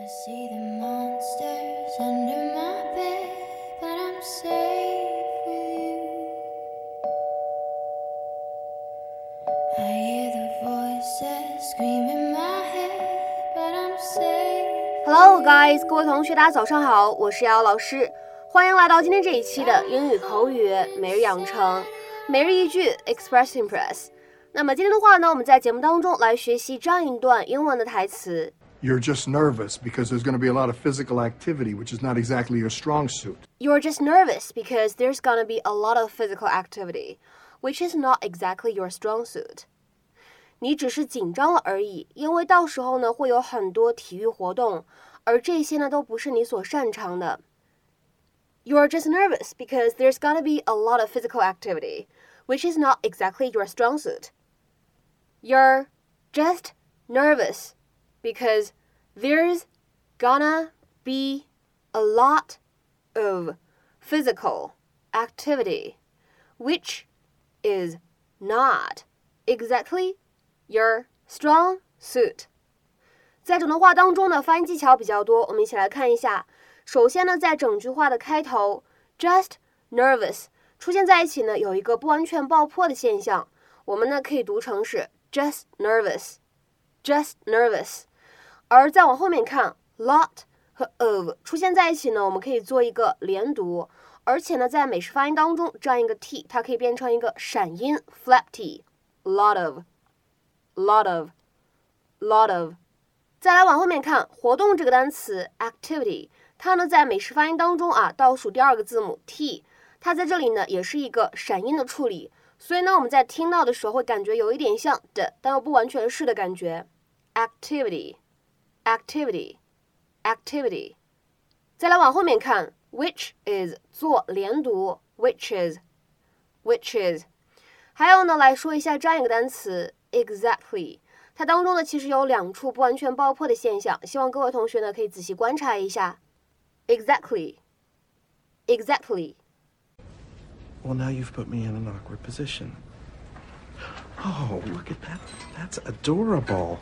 I see the monsters under my bed, but I'm safe with you. I hear the voices scream in my head, but I'm safe. Hello, guys，各位同学，大家早上好，我是瑶瑶老师，欢迎来到今天这一期的英语口语每日养成，每日一句 Express Impress。那么今天的话呢，我们在节目当中来学习这样一段英文的台词。You're just nervous because there's going to be a lot of physical activity, which is not exactly your strong suit. You're just nervous because there's gonna be a lot of physical activity, which is not exactly your strong suit. 你只是紧张了而已，因为到时候呢会有很多体育活动，而这些呢都不是你所擅长的。You're just nervous because there's gonna be a lot of physical activity, which is not exactly your strong suit. You're just nervous because there's gonna be a lot of physical activity, which is not exactly your strong suit. 在整段话当中呢，发音技巧比较多，我们一起来看一下。首先呢，在整句话的开头，just nervous 出现在一起呢，有一个不完全爆破的现象，我们呢可以读成是 just nervous，just nervous。 而再往后面看，lot 和 of 出现在一起呢，我们可以做一个连读，而且呢，在美式发音当中，这样一个 t 它可以变成一个闪音 flap t，lot of，lot of，lot of。再来往后面看，活动这个单词 activity，它呢在美式发音当中啊，倒数第二个字母 t，它在这里呢也是一个闪音的处理，所以呢我们在听到的时候会感觉有一点像的，但又不完全是的感觉。activity。activity activity。再来往后面看，which is 做连读，which is which is。还有呢，来说一下这样一个单词 exactly，它当中呢其实有两处不完全爆破的现象，希望各位同学呢可以仔细观察一下。exactly exactly。 Well, now you've put me in an awkward position. Oh, look at that. That's adorable.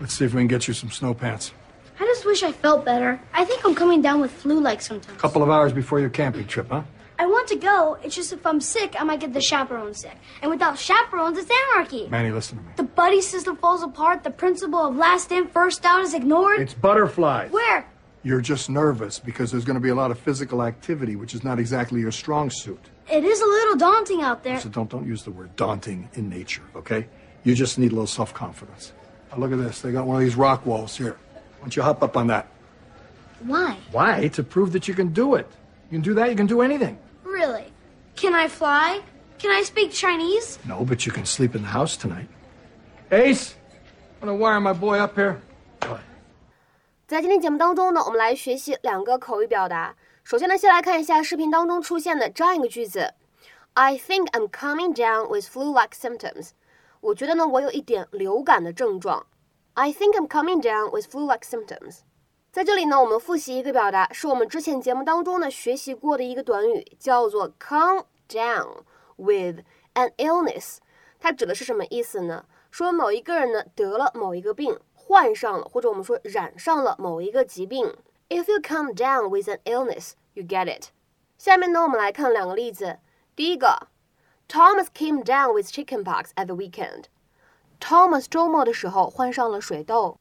Let's see if we can get you some snow pants. I just wish I felt better. I think I'm coming down with flu like sometimes. A Couple of hours before your camping trip, huh? I want to go. It's just if I'm sick, I might get the chaperone sick. And without chaperones, it's anarchy. Manny, listen to me. The buddy system falls apart. The principle of last in, first out is ignored. It's butterflies. Where? You're just nervous because there's going to be a lot of physical activity, which is not exactly your strong suit. It is a little daunting out there. So don't don't use the word daunting in nature, okay? You just need a little self-confidence. Now look at this. They got one of these rock walls here. Why don't you hop up on that? Why? Why? To prove that you can do it. You can do that. You can do anything. Really? Can I fly? Can I speak Chinese? No, but you can sleep in the house tonight. Ace, I'm gonna wire my boy up here. 在今天节目当中呢，我们来学习两个口语表达。首先呢，先来看一下视频当中出现的这样一个句子：I think I'm coming down with flu-like symptoms。 我觉得呢，我有一点流感的症状。I think I'm coming down with flu-like symptoms。在这里呢，我们复习一个表达，是我们之前节目当中呢学习过的一个短语，叫做 come down with an illness。它指的是什么意思呢？说某一个人呢得了某一个病，患上了，或者我们说染上了某一个疾病。If you come down with an illness, you get it。下面呢，我们来看两个例子。第一个 ，Thomas came down with chickenpox at the weekend。Thomas 周末的时候患上了水痘。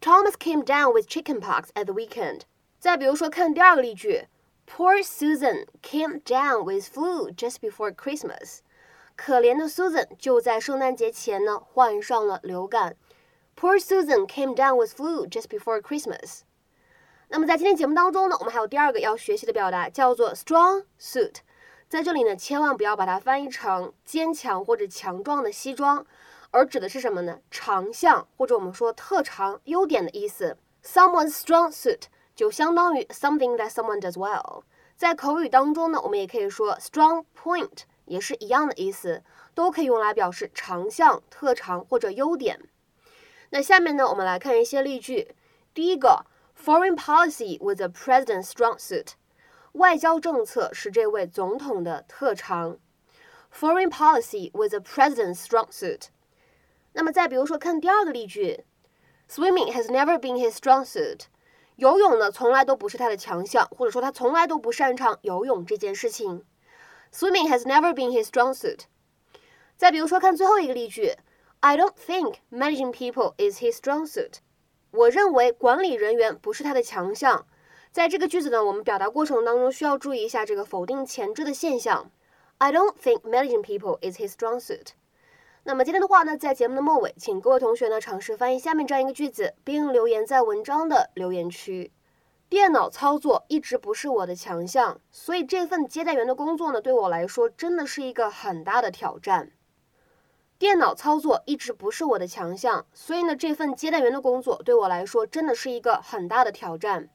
Thomas came down with chickenpox at the weekend。再比如说，看第二个例句，Poor Susan came down with flu just before Christmas。可怜的 Susan 就在圣诞节前呢患上了流感。Poor Susan came down with flu just before Christmas。那么在今天节目当中呢，我们还有第二个要学习的表达，叫做 strong suit。 在这里呢，千万不要把它翻译成坚强或者强壮的西装，而指的是什么呢？长项或者我们说特长、优点的意思。Someone's strong suit 就相当于 something that someone does well。在口语当中呢，我们也可以说 strong point，也是一样的意思，都可以用来表示长项、特长或者优点。那下面呢，我们来看一些例句。第一个，Foreign policy was a president's strong suit。外交政策是这位总统的特长。Foreign policy was a president's strong suit。那么再比如说，看第二个例句，Swimming has never been his strong suit。 游泳呢从来都不是他的强项，或者说他从来都不擅长游泳这件事情。Swimming has never been his strong suit。再比如说，看最后一个例句，I don't think managing people is his strong suit。我认为管理人员不是他的强项。 在这个句子呢，我们表达过程当中需要注意一下这个否定前置的现象。I don't think managing people is his strong suit。那么今天的话呢，在节目的末尾，请各位同学呢尝试翻译下面这样一个句子，并留言在文章的留言区。电脑操作一直不是我的强项，所以这份接待员的工作呢，对我来说真的是一个很大的挑战。电脑操作一直不是我的强项，所以呢，这份接待员的工作对我来说真的是一个很大的挑战。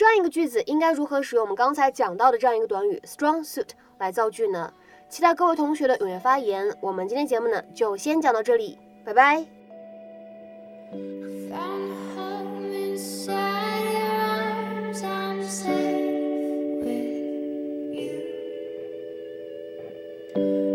这样一个句子应该如何使用我们刚才讲到的这样一个短语 strong suit 来造句呢？期待各位同学的踊跃发言。我们今天节目呢就先讲到这里，拜拜。you